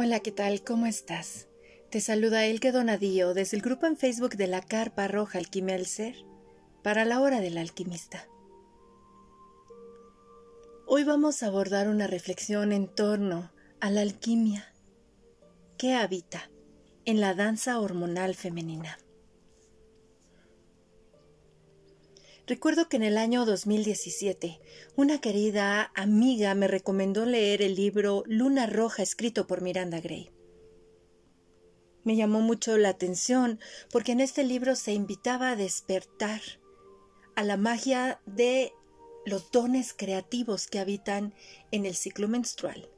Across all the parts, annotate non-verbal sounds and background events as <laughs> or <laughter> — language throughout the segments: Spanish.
Hola, ¿qué tal? ¿Cómo estás? Te saluda Elke Donadío desde el grupo en Facebook de la Carpa Roja Alquimia del Ser para la hora del alquimista. Hoy vamos a abordar una reflexión en torno a la alquimia que habita en la danza hormonal femenina. Recuerdo que en el año 2017 una querida amiga me recomendó leer el libro Luna Roja escrito por Miranda Gray. Me llamó mucho la atención porque en este libro se invitaba a despertar a la magia de los dones creativos que habitan en el ciclo menstrual.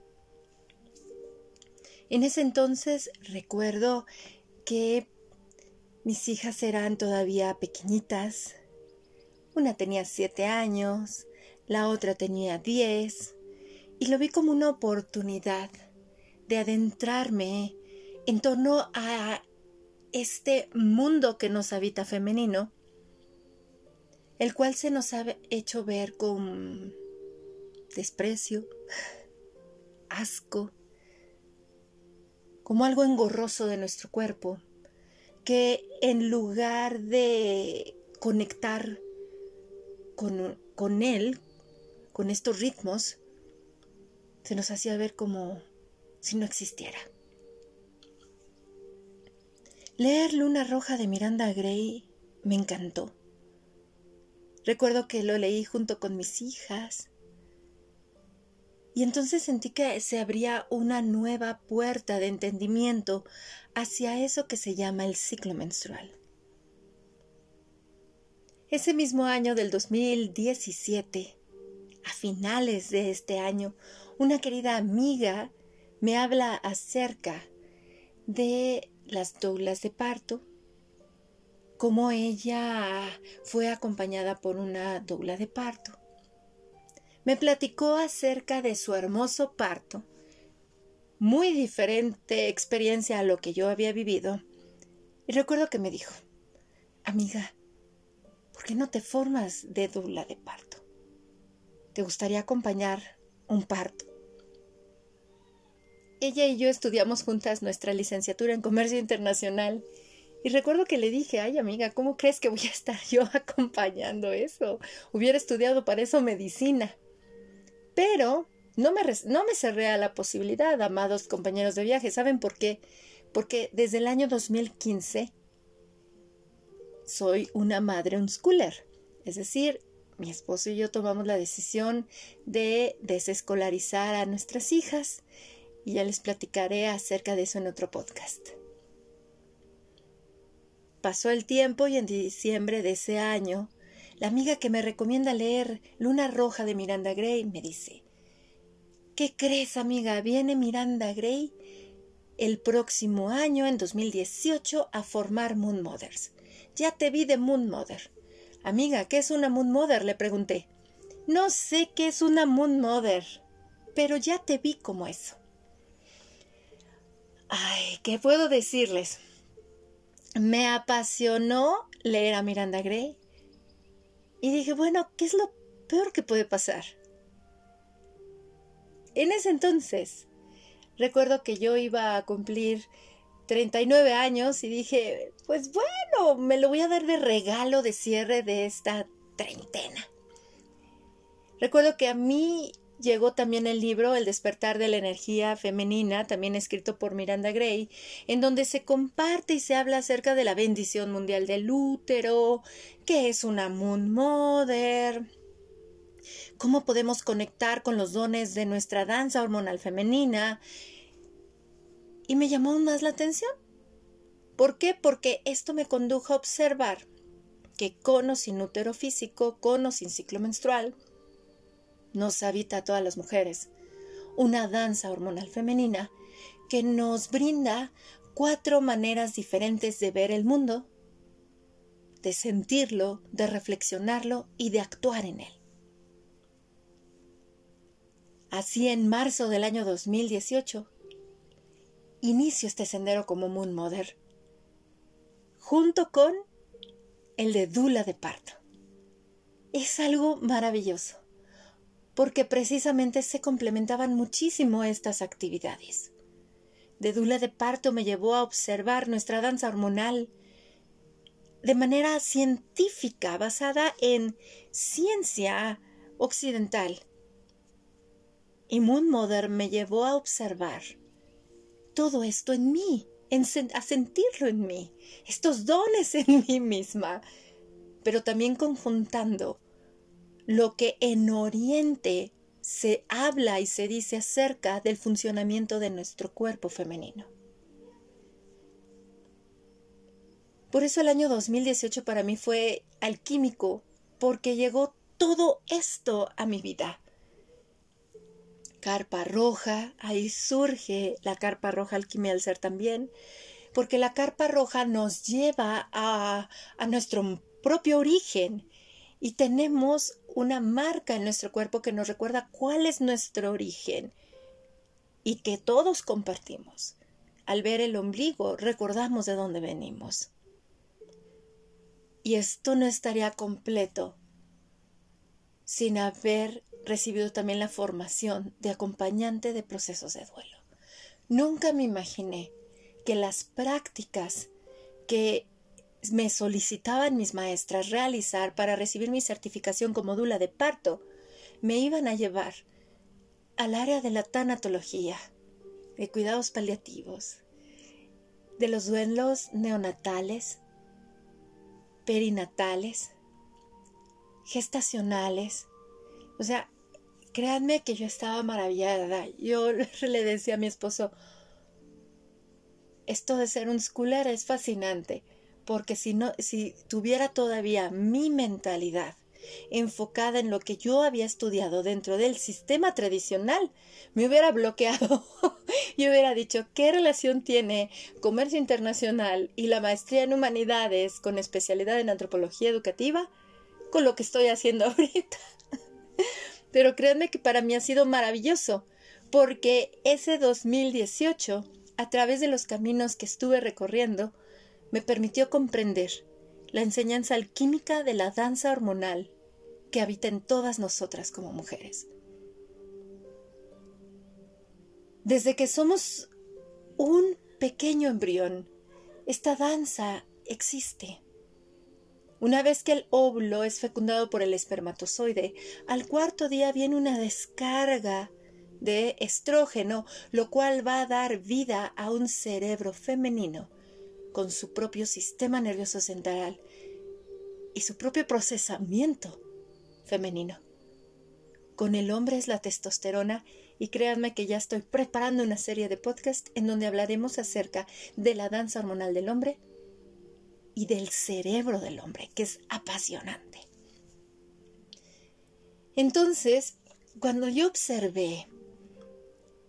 En ese entonces recuerdo que mis hijas eran todavía pequeñitas, una tenía siete años, la otra tenía diez, y lo vi como una oportunidad de adentrarme en torno a este mundo que nos habita femenino, el cual se nos ha hecho ver con desprecio, asco, como algo engorroso de nuestro cuerpo, que en lugar de conectar con, él, con estos ritmos, se nos hacía ver como si no existiera. Leer Luna Roja de Miranda Gray me encantó. Recuerdo que lo leí junto con mis hijas. Y entonces sentí que se abría una nueva puerta de entendimiento hacia eso que se llama el ciclo menstrual. Ese mismo año del 2017, a finales de este año, una querida amiga me habla acerca de las doulas de parto, cómo ella fue acompañada por una doula de parto. Me platicó acerca de su hermoso parto, muy diferente experiencia a lo que yo había vivido, y recuerdo que me dijo, amiga, ¿por qué no te formas de dula de parto? ¿Te gustaría acompañar un parto? Ella y yo estudiamos juntas nuestra licenciatura en Comercio Internacional y recuerdo que le dije, ay amiga, ¿cómo crees que voy a estar yo <laughs> acompañando eso? Hubiera estudiado para eso medicina. Pero no me, no me cerré a la posibilidad, amados compañeros de viaje. ¿Saben por qué? Porque desde el año 2015 soy una madre unschooler, es decir, mi esposo y yo tomamos la decisión de desescolarizar a nuestras hijas y ya les platicaré acerca de eso en otro podcast. Pasó el tiempo y en diciembre de ese año, la amiga que me recomienda leer Luna Roja de Miranda Gray me dice, ¿Qué crees, amiga? Viene Miranda Gray el próximo año, en 2018, a formar Moon Mothers. Ya te vi de Moon Mother. Amiga, ¿qué es una Moon Mother? le pregunté. No sé qué es una Moon Mother, pero ya te vi como eso. Ay, ¿qué puedo decirles? Me apasionó leer a Miranda Gray. Y dije, bueno, ¿qué es lo peor que puede pasar? En ese entonces, recuerdo que yo iba a cumplir 39 años y dije, pues bueno, me lo voy a dar de regalo de cierre de esta treintena. Recuerdo que a mí llegó también el libro El despertar de la energía femenina, también escrito por Miranda Gray, en donde se comparte y se habla acerca de la bendición mundial del útero, qué es una Moon Mother, cómo podemos conectar con los dones de nuestra danza hormonal femenina, y me llamó más la atención. ¿Por qué? Porque esto me condujo a observar que con o sin útero físico, con o sin ciclo menstrual, nos habita a todas las mujeres una danza hormonal femenina que nos brinda cuatro maneras diferentes de ver el mundo, de sentirlo, de reflexionarlo y de actuar en él. Así en marzo del año 2018 inicio este sendero como Moon Mother junto con el de Dula de parto. Es algo maravilloso, porque precisamente se complementaban muchísimo estas actividades. De Dula de parto me llevó a observar nuestra danza hormonal de manera científica, basada en ciencia occidental. Y Moon Mother me llevó a observar todo esto en mí, a sentirlo en mí, estos dones en mí misma, pero también conjuntando lo que en Oriente se habla y se dice acerca del funcionamiento de nuestro cuerpo femenino. Por eso el año 2018 para mí fue alquímico, porque llegó todo esto a mi vida. Carpa roja, ahí surge la carpa roja alquimia del ser también, porque la carpa roja nos lleva a, a nuestro propio origen y tenemos una marca en nuestro cuerpo que nos recuerda cuál es nuestro origen y que todos compartimos. Al ver el ombligo recordamos de dónde venimos. Y esto no estaría completo sin haber recibido también la formación de acompañante de procesos de duelo. Nunca me imaginé que las prácticas que me solicitaban mis maestras realizar para recibir mi certificación como dula de parto me iban a llevar al área de la tanatología, de cuidados paliativos, de los duelos neonatales, perinatales, gestacionales. O sea, créanme que yo estaba maravillada. Yo <laughs> le decía a mi esposo, esto de ser un schooler es fascinante, porque si no, si tuviera todavía mi mentalidad enfocada en lo que yo había estudiado dentro del sistema tradicional, me hubiera bloqueado <laughs> y hubiera dicho qué relación tiene comercio internacional y la maestría en humanidades con especialidad en antropología educativa con lo que estoy haciendo <laughs> ahorita. Pero créanme que para mí ha sido maravilloso, porque ese 2018 a través de los caminos que estuve recorriendo, me permitió comprender la enseñanza alquímica de la danza hormonal que habita en todas nosotras como mujeres. Desde que somos un pequeño embrión, esta danza existe. Una vez que el óvulo es fecundado por el espermatozoide, al cuarto día viene una descarga de estrógeno, lo cual va a dar vida a un cerebro femenino con su propio sistema nervioso central y su propio procesamiento femenino. Con el hombre es la testosterona y créanme que ya estoy preparando una serie de podcasts en donde hablaremos acerca de la danza hormonal del hombre y del cerebro del hombre, que es apasionante. Entonces, cuando yo observé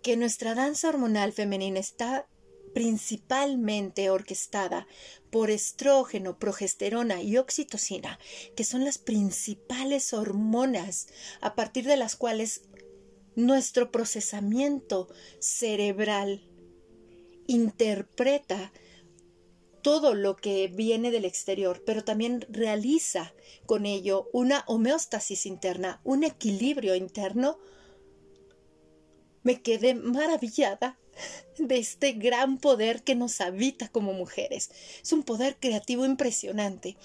que nuestra danza hormonal femenina está principalmente orquestada por estrógeno, progesterona y oxitocina, que son las principales hormonas a partir de las cuales nuestro procesamiento cerebral interpreta todo lo que viene del exterior, pero también realiza con ello una homeostasis interna, un equilibrio interno. Me quedé maravillada de este gran poder que nos habita como mujeres. Es un poder creativo impresionante.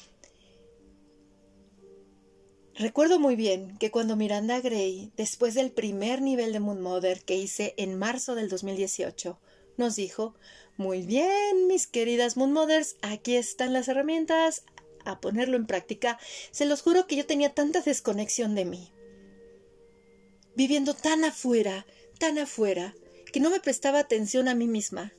Recuerdo muy bien que cuando Miranda Gray, después del primer nivel de Moon Mother que hice en marzo del 2018, nos dijo, muy bien, mis queridas Moon Mothers, aquí están las herramientas, a ponerlo en práctica. Se los juro que yo tenía tanta desconexión de mí. Viviendo tan afuera, tan afuera que no me prestaba atención a mí misma.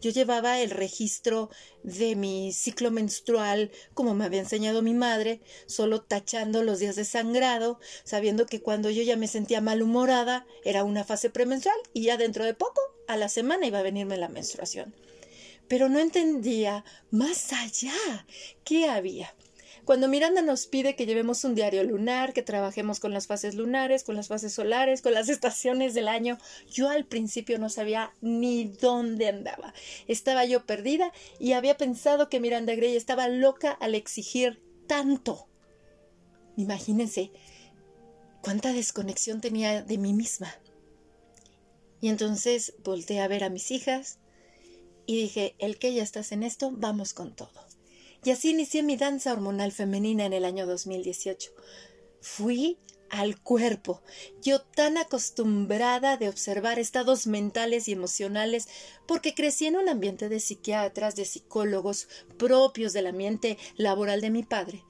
Yo llevaba el registro de mi ciclo menstrual, como me había enseñado mi madre, solo tachando los días de sangrado, sabiendo que cuando yo ya me sentía malhumorada era una fase premenstrual y ya dentro de poco, a la semana, iba a venirme la menstruación. Pero no entendía más allá qué había. Cuando Miranda nos pide que llevemos un diario lunar, que trabajemos con las fases lunares, con las fases solares, con las <laughs> estaciones del año, yo al principio no sabía ni dónde andaba. Estaba yo perdida y había pensado que Miranda Gray estaba loca al exigir tanto. Imagínense cuánta desconexión tenía de mí misma. Y entonces volteé a ver a mis hijas y dije, el que ya estás en esto, vamos con todo. Y así inicié mi danza hormonal femenina en el año 2018. Fui al cuerpo, yo tan acostumbrada de observar estados mentales y emocionales, porque crecí en un ambiente de psiquiatras, de psicólogos propios del ambiente laboral de mi padre,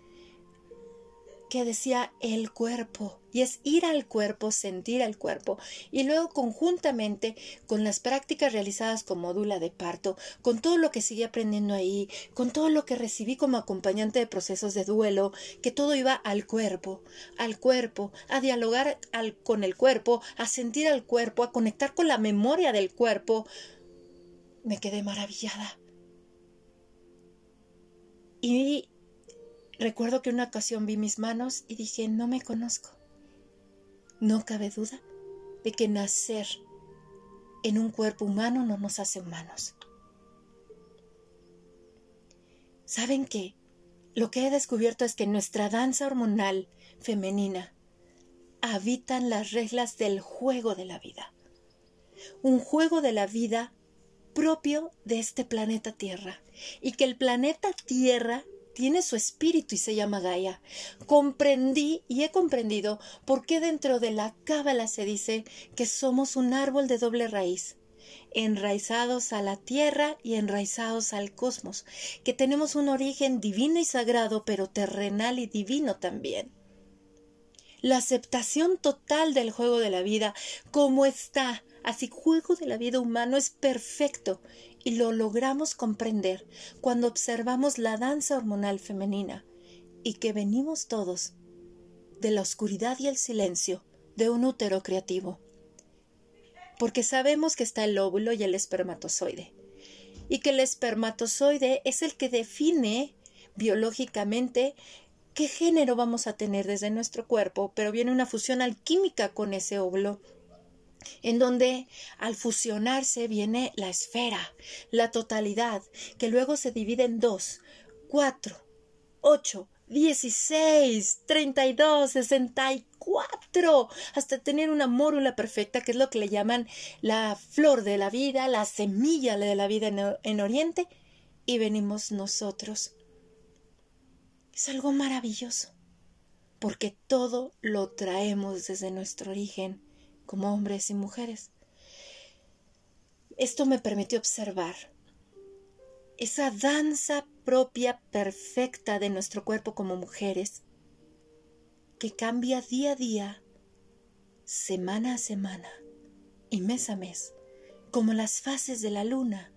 que decía el cuerpo, y es ir al cuerpo, sentir al cuerpo, y luego conjuntamente con las prácticas realizadas con módula de parto, con todo lo que seguí aprendiendo ahí, con todo lo que recibí como acompañante de procesos de duelo, que todo iba al cuerpo, al cuerpo, a dialogar con el cuerpo, a sentir al cuerpo, a conectar con la memoria del cuerpo, me quedé maravillada. Y Recuerdo que una ocasión vi mis manos y dije, no me conozco. No cabe duda de que nacer en un cuerpo humano no nos hace humanos. ¿Saben qué? Lo que he descubierto es que nuestra danza hormonal femenina habitan las reglas del juego de la vida. Un juego de la vida propio de este planeta Tierra y que el planeta Tierra tiene su espíritu y se llama Gaia. Comprendí y he comprendido por qué dentro de la cábala se dice que somos un árbol de doble raíz enraizados a la tierra y enraizados al cosmos, que tenemos un origen divino y sagrado, pero terrenal y divino también. La aceptación total del juego de la vida como está, así juego de la vida humano es perfecto y lo logramos comprender cuando observamos la danza hormonal femenina y que venimos todos de la oscuridad y el silencio de un útero creativo. Porque sabemos que está el óvulo y el espermatozoide, y que el espermatozoide es el que define biológicamente qué género vamos a tener desde nuestro cuerpo, pero viene una fusión alquímica con ese óvulo en donde al fusionarse viene la esfera, la totalidad, que luego se divide en dos, cuatro, ocho, dieciséis, treinta y dos, sesenta y cuatro, hasta tener una mórula perfecta, que es lo que le llaman la flor de la vida, la semilla de la vida en, en Oriente, y venimos nosotros. Es algo maravilloso, porque todo lo traemos desde nuestro origen como hombres y mujeres. Esto me permitió observar esa danza propia perfecta de nuestro cuerpo como mujeres, que cambia día a día, semana a semana y mes a mes, como las fases de la luna.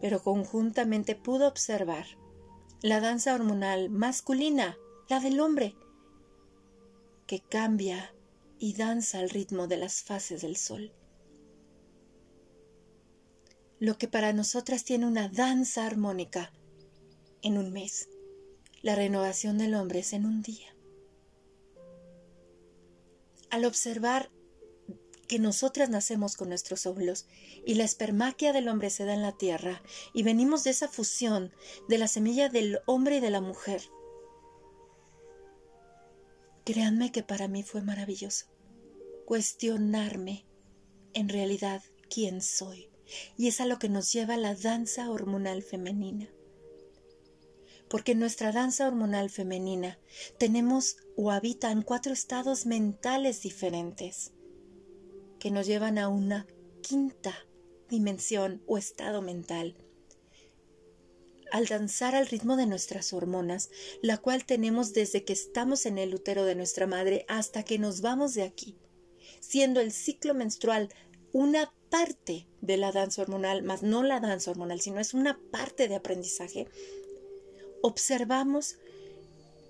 Pero conjuntamente pudo observar la danza hormonal masculina, la del hombre, que cambia y danza al ritmo de las fases del sol. Lo que para nosotras tiene una danza armónica en un mes, la renovación del hombre es en un día. Al observar que nosotras nacemos con nuestros óvulos y la espermaquia del hombre se da en la tierra y venimos de esa fusión de la semilla del hombre y de la mujer, Créanme que para mí fue maravilloso cuestionarme en realidad quién soy. Y es a lo que nos lleva la danza hormonal femenina. Porque en nuestra danza hormonal femenina tenemos o habitan cuatro estados mentales diferentes que nos llevan a una quinta dimensión o estado mental al danzar al ritmo de nuestras hormonas, la cual tenemos desde que estamos en el útero de nuestra madre hasta que nos vamos de aquí, siendo el ciclo menstrual una parte de la danza hormonal, más no la danza hormonal, sino es una parte de aprendizaje, observamos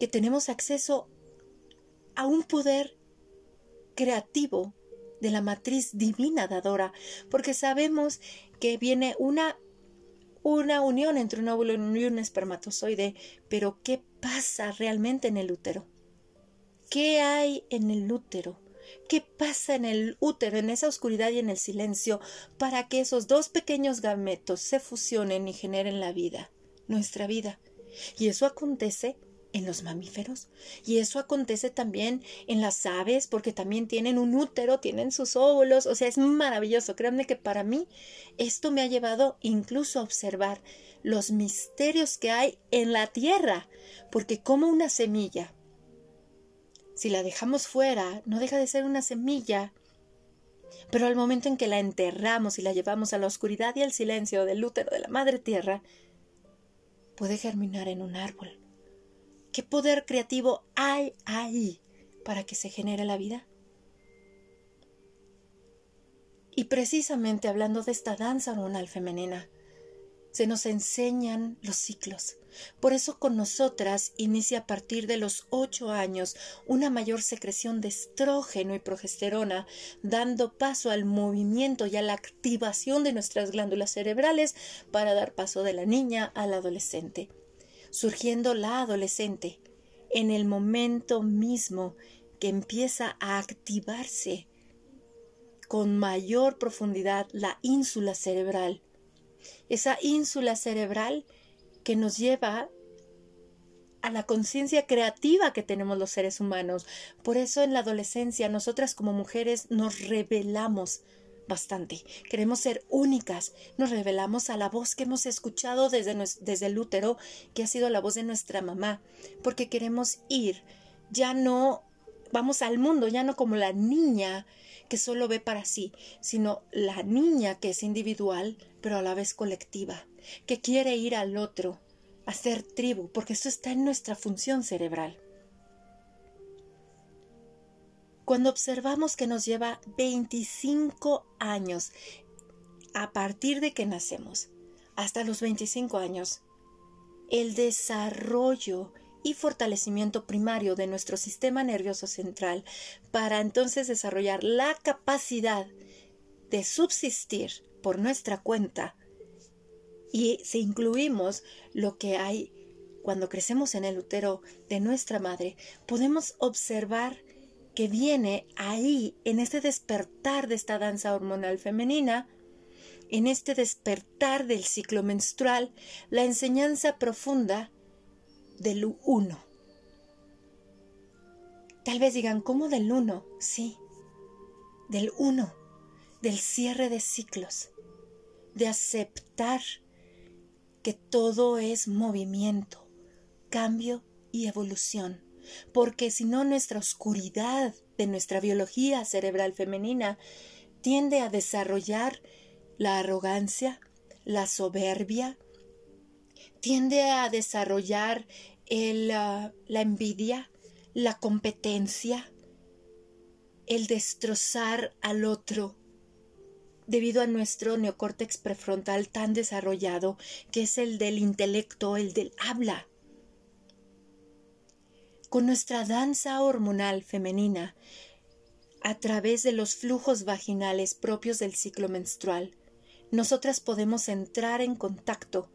que tenemos acceso a un poder creativo de la matriz divina dadora, porque sabemos que viene una una unión entre un óvulo y un espermatozoide, pero ¿qué pasa realmente en el útero? ¿Qué hay en el útero? ¿Qué pasa en el útero, en esa oscuridad y en el silencio, para que esos dos pequeños gametos se fusionen y generen la vida, nuestra vida? Y eso acontece en los mamíferos. Y eso acontece también en las aves, porque también tienen un útero, tienen sus óvulos. O sea, es maravilloso. Créanme que para mí esto me ha llevado incluso a observar los misterios que hay en la tierra. Porque como una semilla, si la dejamos fuera, no deja de ser una semilla. Pero al momento en que la enterramos y la llevamos a la oscuridad y al silencio del útero de la madre tierra, puede germinar en un árbol ¿Qué poder creativo hay ahí para que se genere la vida? Y precisamente hablando de esta danza hormonal femenina, se nos enseñan los ciclos. Por eso con nosotras inicia a partir de los ocho años una mayor secreción de estrógeno y progesterona, dando paso al movimiento y a la activación de nuestras glándulas cerebrales para dar paso de la niña al adolescente surgiendo la adolescente en el momento mismo que empieza a activarse con mayor profundidad la ínsula cerebral. Esa ínsula cerebral que nos lleva a la conciencia creativa que tenemos los seres humanos. Por eso en la adolescencia nosotras como mujeres nos revelamos bastante. Queremos ser únicas. Nos revelamos a la voz que hemos escuchado desde, desde el útero, que ha sido la voz de nuestra mamá, porque queremos ir. Ya no vamos al mundo, ya no como la niña que solo ve para sí, sino la niña que es individual, pero a la vez colectiva, que quiere ir al otro, hacer tribu, porque eso está en nuestra función cerebral. Cuando observamos que nos lleva 25 años a partir de que nacemos hasta los 25 años, el desarrollo y fortalecimiento primario de nuestro sistema nervioso central para entonces desarrollar la capacidad de subsistir por nuestra cuenta y si incluimos lo que hay cuando crecemos en el útero de nuestra madre, podemos observar que viene ahí, en este despertar de esta danza hormonal femenina, en este despertar del ciclo menstrual, la enseñanza profunda del uno. Tal vez digan, ¿cómo del uno? Sí, del uno, del cierre de ciclos, de aceptar que todo es movimiento, cambio y evolución porque si no nuestra oscuridad de nuestra biología cerebral femenina tiende a desarrollar la arrogancia, la soberbia, tiende a desarrollar ah, la envidia, la competencia, el destrozar al otro, debido a nuestro neocórtex prefrontal tan desarrollado, que es el del intelecto, el del habla con nuestra danza hormonal femenina a través de los flujos vaginales propios del ciclo menstrual, nosotras podemos entrar en contacto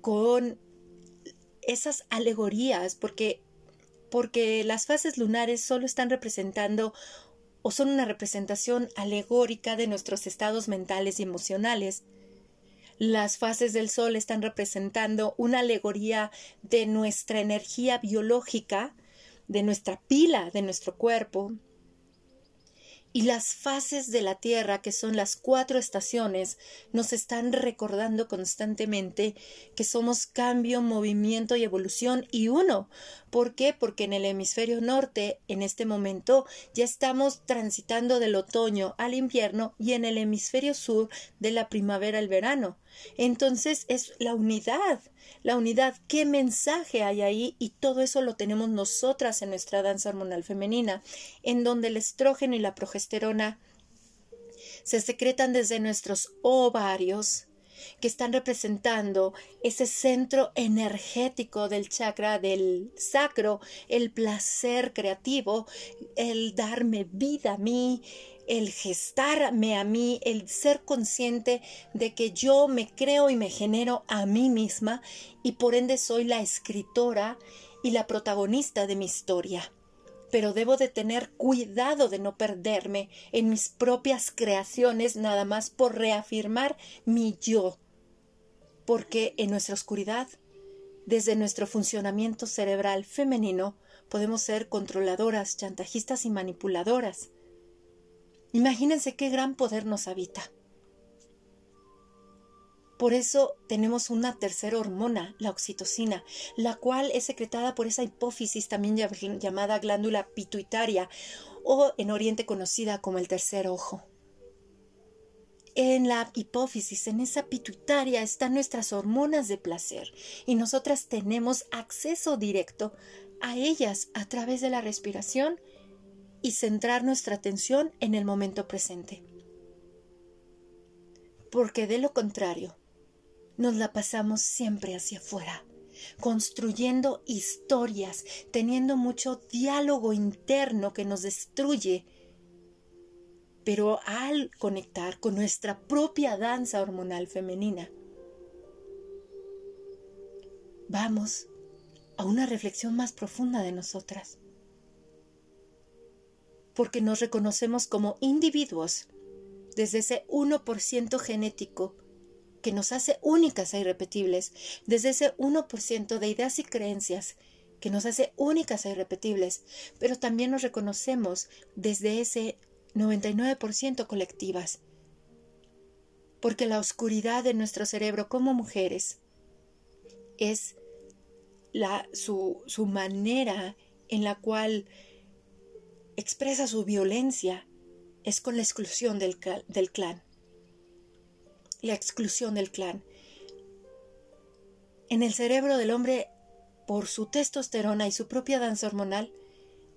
con esas alegorías porque porque las fases lunares solo están representando o son una representación alegórica de nuestros estados mentales y emocionales. Las fases del sol están representando una alegoría de nuestra energía biológica de nuestra pila, de nuestro cuerpo, y las fases de la Tierra, que son las cuatro estaciones, nos están recordando constantemente que somos cambio, movimiento y evolución y uno. ¿Por qué? Porque en el hemisferio norte, en este momento, ya estamos transitando del otoño al invierno y en el hemisferio sur de la primavera al verano. Entonces es la unidad, la unidad, qué mensaje hay ahí y todo eso lo tenemos nosotras en nuestra danza hormonal femenina, en donde el estrógeno y la progesterona se secretan desde nuestros ovarios, que están representando ese centro energético del chakra del sacro, el placer creativo, el darme vida a mí, el gestarme a mí, el ser consciente de que yo me creo y me genero a mí misma y por ende soy la escritora y la protagonista de mi historia. Pero debo de tener cuidado de no perderme en mis propias creaciones nada más por reafirmar mi yo. Porque en nuestra oscuridad, desde nuestro funcionamiento cerebral femenino, podemos ser controladoras, chantajistas y manipuladoras. Imagínense qué gran poder nos habita. Por eso tenemos una tercera hormona, la oxitocina, la cual es secretada por esa hipófisis también llamada glándula pituitaria o en Oriente conocida como el tercer ojo. En la hipófisis, en esa pituitaria, están nuestras hormonas de placer y nosotras tenemos acceso directo a ellas a través de la respiración y centrar nuestra atención en el momento presente. Porque de lo contrario, nos la pasamos siempre hacia afuera, construyendo historias, teniendo mucho diálogo interno que nos destruye. Pero al conectar con nuestra propia danza hormonal femenina, vamos a una reflexión más profunda de nosotras. Porque nos reconocemos como individuos desde ese 1% genético que nos hace únicas e irrepetibles, desde ese 1% de ideas y creencias que nos hace únicas e irrepetibles, pero también nos reconocemos desde ese 99% colectivas. Porque la oscuridad de nuestro cerebro como mujeres es la, su, su manera en la cual expresa su violencia es con la exclusión del, del clan la exclusión del clan. En el cerebro del hombre, por su testosterona y su propia danza hormonal,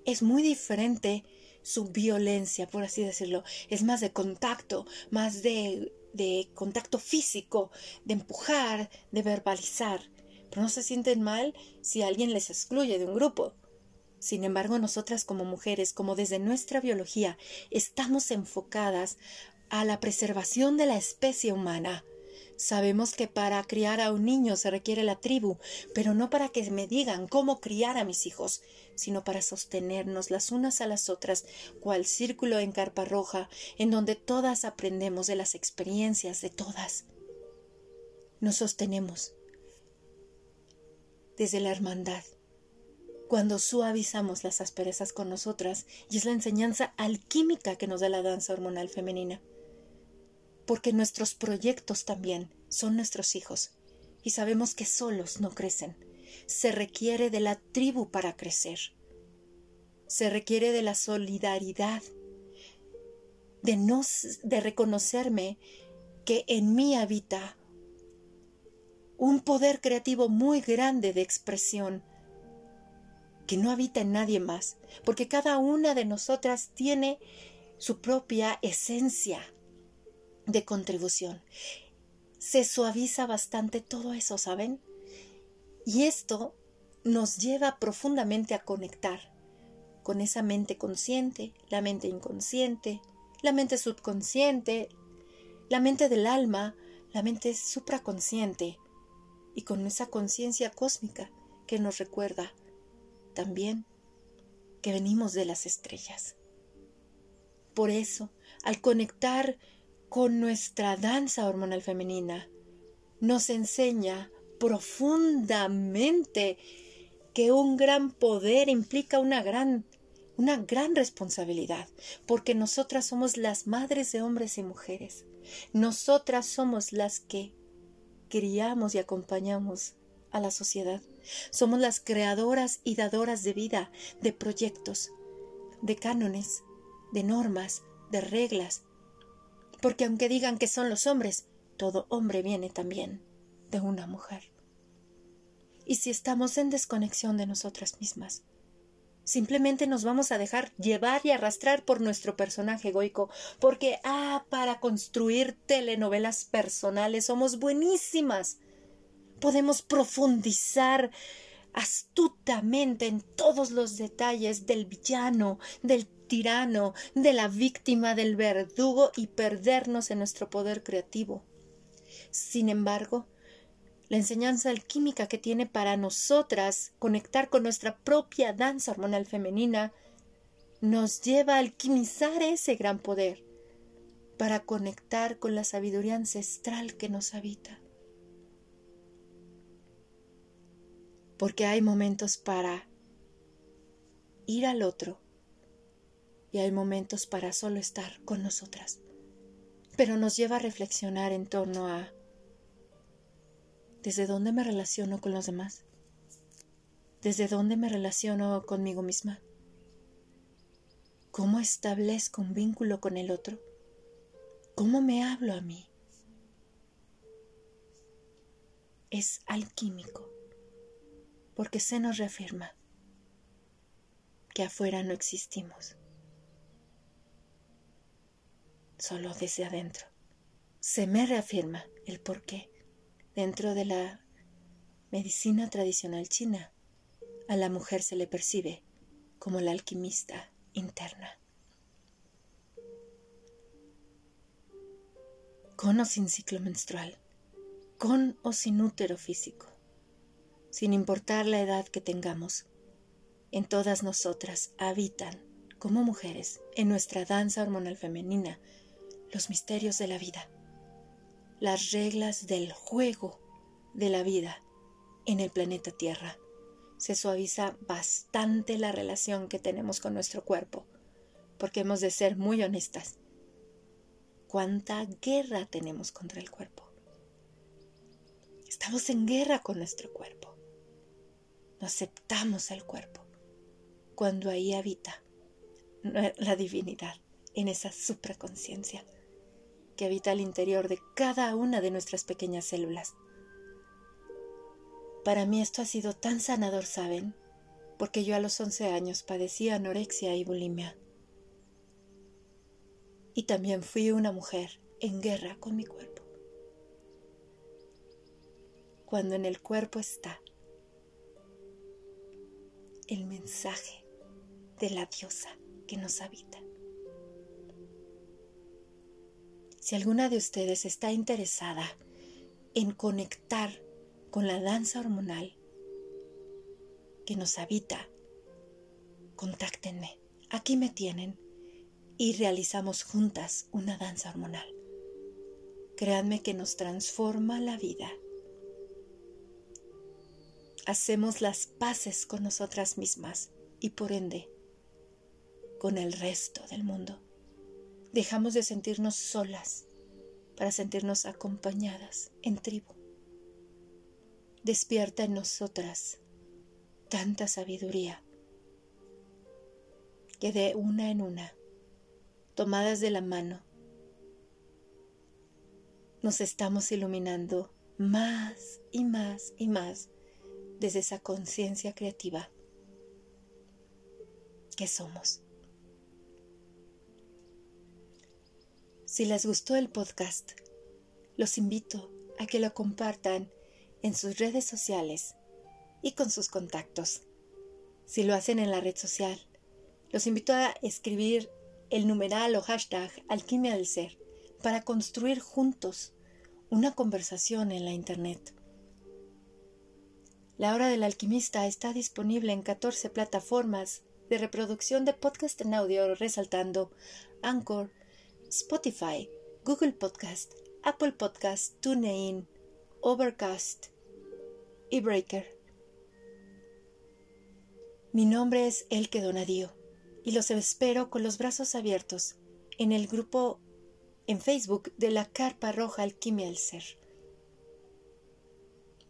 es muy diferente su violencia, por así decirlo. Es más de contacto, más de, de contacto físico, de empujar, de verbalizar. Pero no se sienten mal si alguien les excluye de un grupo. Sin embargo, nosotras como mujeres, como desde nuestra biología, estamos enfocadas a la preservación de la especie humana. Sabemos que para criar a un niño se requiere la tribu, pero no para que me digan cómo criar a mis hijos, sino para sostenernos las unas a las otras, cual círculo en carpa roja, en donde todas aprendemos de las experiencias de todas. Nos sostenemos desde la hermandad, cuando suavizamos las asperezas con nosotras, y es la enseñanza alquímica que nos da la danza hormonal femenina porque nuestros proyectos también son nuestros hijos y sabemos que solos no crecen. Se requiere de la tribu para crecer. Se requiere de la solidaridad, de, no, de reconocerme que en mí habita un poder creativo muy grande de expresión que no habita en nadie más, porque cada una de nosotras tiene su propia esencia, de contribución. Se suaviza bastante todo eso, ¿saben? Y esto nos lleva profundamente a conectar con esa mente consciente, la mente inconsciente, la mente subconsciente, la mente del alma, la mente supraconsciente y con esa conciencia cósmica que nos recuerda también que venimos de las estrellas. Por eso, al conectar con nuestra danza hormonal femenina, nos enseña profundamente que un gran poder implica una gran una gran responsabilidad, porque nosotras somos las madres de hombres y mujeres. Nosotras somos las que criamos y acompañamos a la sociedad. Somos las creadoras y dadoras de vida, de proyectos, de cánones, de normas, de reglas, porque aunque digan que son los hombres, todo hombre viene también de una mujer. Y si estamos en desconexión de nosotras mismas, simplemente nos vamos a dejar llevar y arrastrar por nuestro personaje egoico, porque, ah, para construir telenovelas personales somos buenísimas. Podemos profundizar astutamente en todos los detalles del villano, del tirano, de la víctima, del verdugo y perdernos en nuestro poder creativo. Sin embargo, la enseñanza alquímica que tiene para nosotras conectar con nuestra propia danza hormonal femenina nos lleva a alquimizar ese gran poder para conectar con la sabiduría ancestral que nos habita. Porque hay momentos para ir al otro y hay momentos para solo estar con nosotras. Pero nos lleva a reflexionar en torno a ¿desde dónde me relaciono con los demás? ¿Desde dónde me relaciono conmigo misma? ¿Cómo establezco un vínculo con el otro? ¿Cómo me hablo a mí? Es alquímico, porque se nos reafirma que afuera no existimos, solo desde adentro. Se me reafirma el por qué dentro de la medicina tradicional china. A la mujer se le percibe como la alquimista interna. Con o sin ciclo menstrual, con o sin útero físico, sin importar la edad que tengamos, en todas nosotras habitan, como mujeres, en nuestra danza hormonal femenina, los misterios de la vida, las reglas del juego de la vida en el planeta Tierra se suaviza bastante la relación que tenemos con nuestro cuerpo, porque hemos de ser muy honestas. ¿Cuánta guerra tenemos contra el cuerpo? Estamos en guerra con nuestro cuerpo. No aceptamos el cuerpo cuando ahí habita la divinidad, en esa supraconciencia que habita al interior de cada una de nuestras pequeñas células. Para mí esto ha sido tan sanador, ¿saben? Porque yo a los 11 años padecí anorexia y bulimia. Y también fui una mujer en guerra con mi cuerpo. Cuando en el cuerpo está el mensaje de la diosa que nos habita. Si alguna de ustedes está interesada en conectar con la danza hormonal que nos habita, contáctenme. Aquí me tienen y realizamos juntas una danza hormonal. Créanme que nos transforma la vida. Hacemos las paces con nosotras mismas y por ende con el resto del mundo. Dejamos de sentirnos solas para sentirnos acompañadas en tribu despierta en nosotras tanta sabiduría que de una en una, tomadas de la mano, nos estamos iluminando más y más y más desde esa conciencia creativa que somos. Si les gustó el podcast, los invito a que lo compartan en sus redes sociales y con sus contactos. Si lo hacen en la red social, los invito a escribir el numeral o hashtag alquimia del ser para construir juntos una conversación en la Internet. La hora del alquimista está disponible en 14 plataformas de reproducción de podcast en audio resaltando Anchor, Spotify, Google Podcast, Apple Podcast, TuneIn, Overcast, y Breaker. Mi nombre es Elke Donadío y los espero con los brazos abiertos en el grupo en Facebook de la Carpa Roja Alquimia del Ser.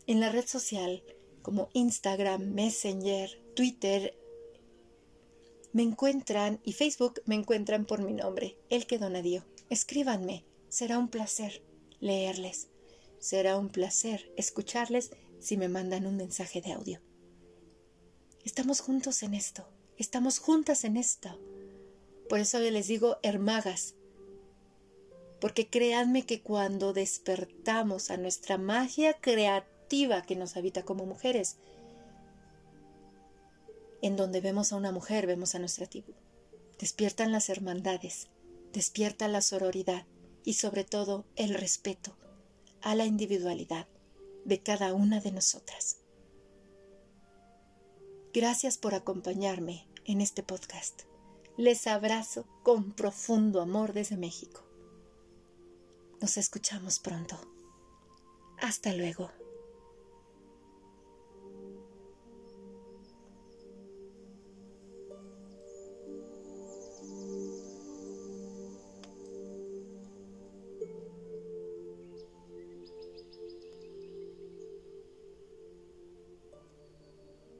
En la red social como Instagram, Messenger, Twitter, me encuentran y Facebook me encuentran por mi nombre, Elke Donadío. Escríbanme, será un placer leerles, será un placer escucharles si me mandan un mensaje de audio. Estamos juntos en esto, estamos juntas en esto. Por eso les digo hermagas, porque créanme que cuando despertamos a nuestra magia creativa que nos habita como mujeres, en donde vemos a una mujer, vemos a nuestra tribu. despiertan las hermandades, despierta la sororidad y sobre todo el respeto a la individualidad de cada una de nosotras. Gracias por acompañarme en este podcast. Les abrazo con profundo amor desde México. Nos escuchamos pronto. Hasta luego.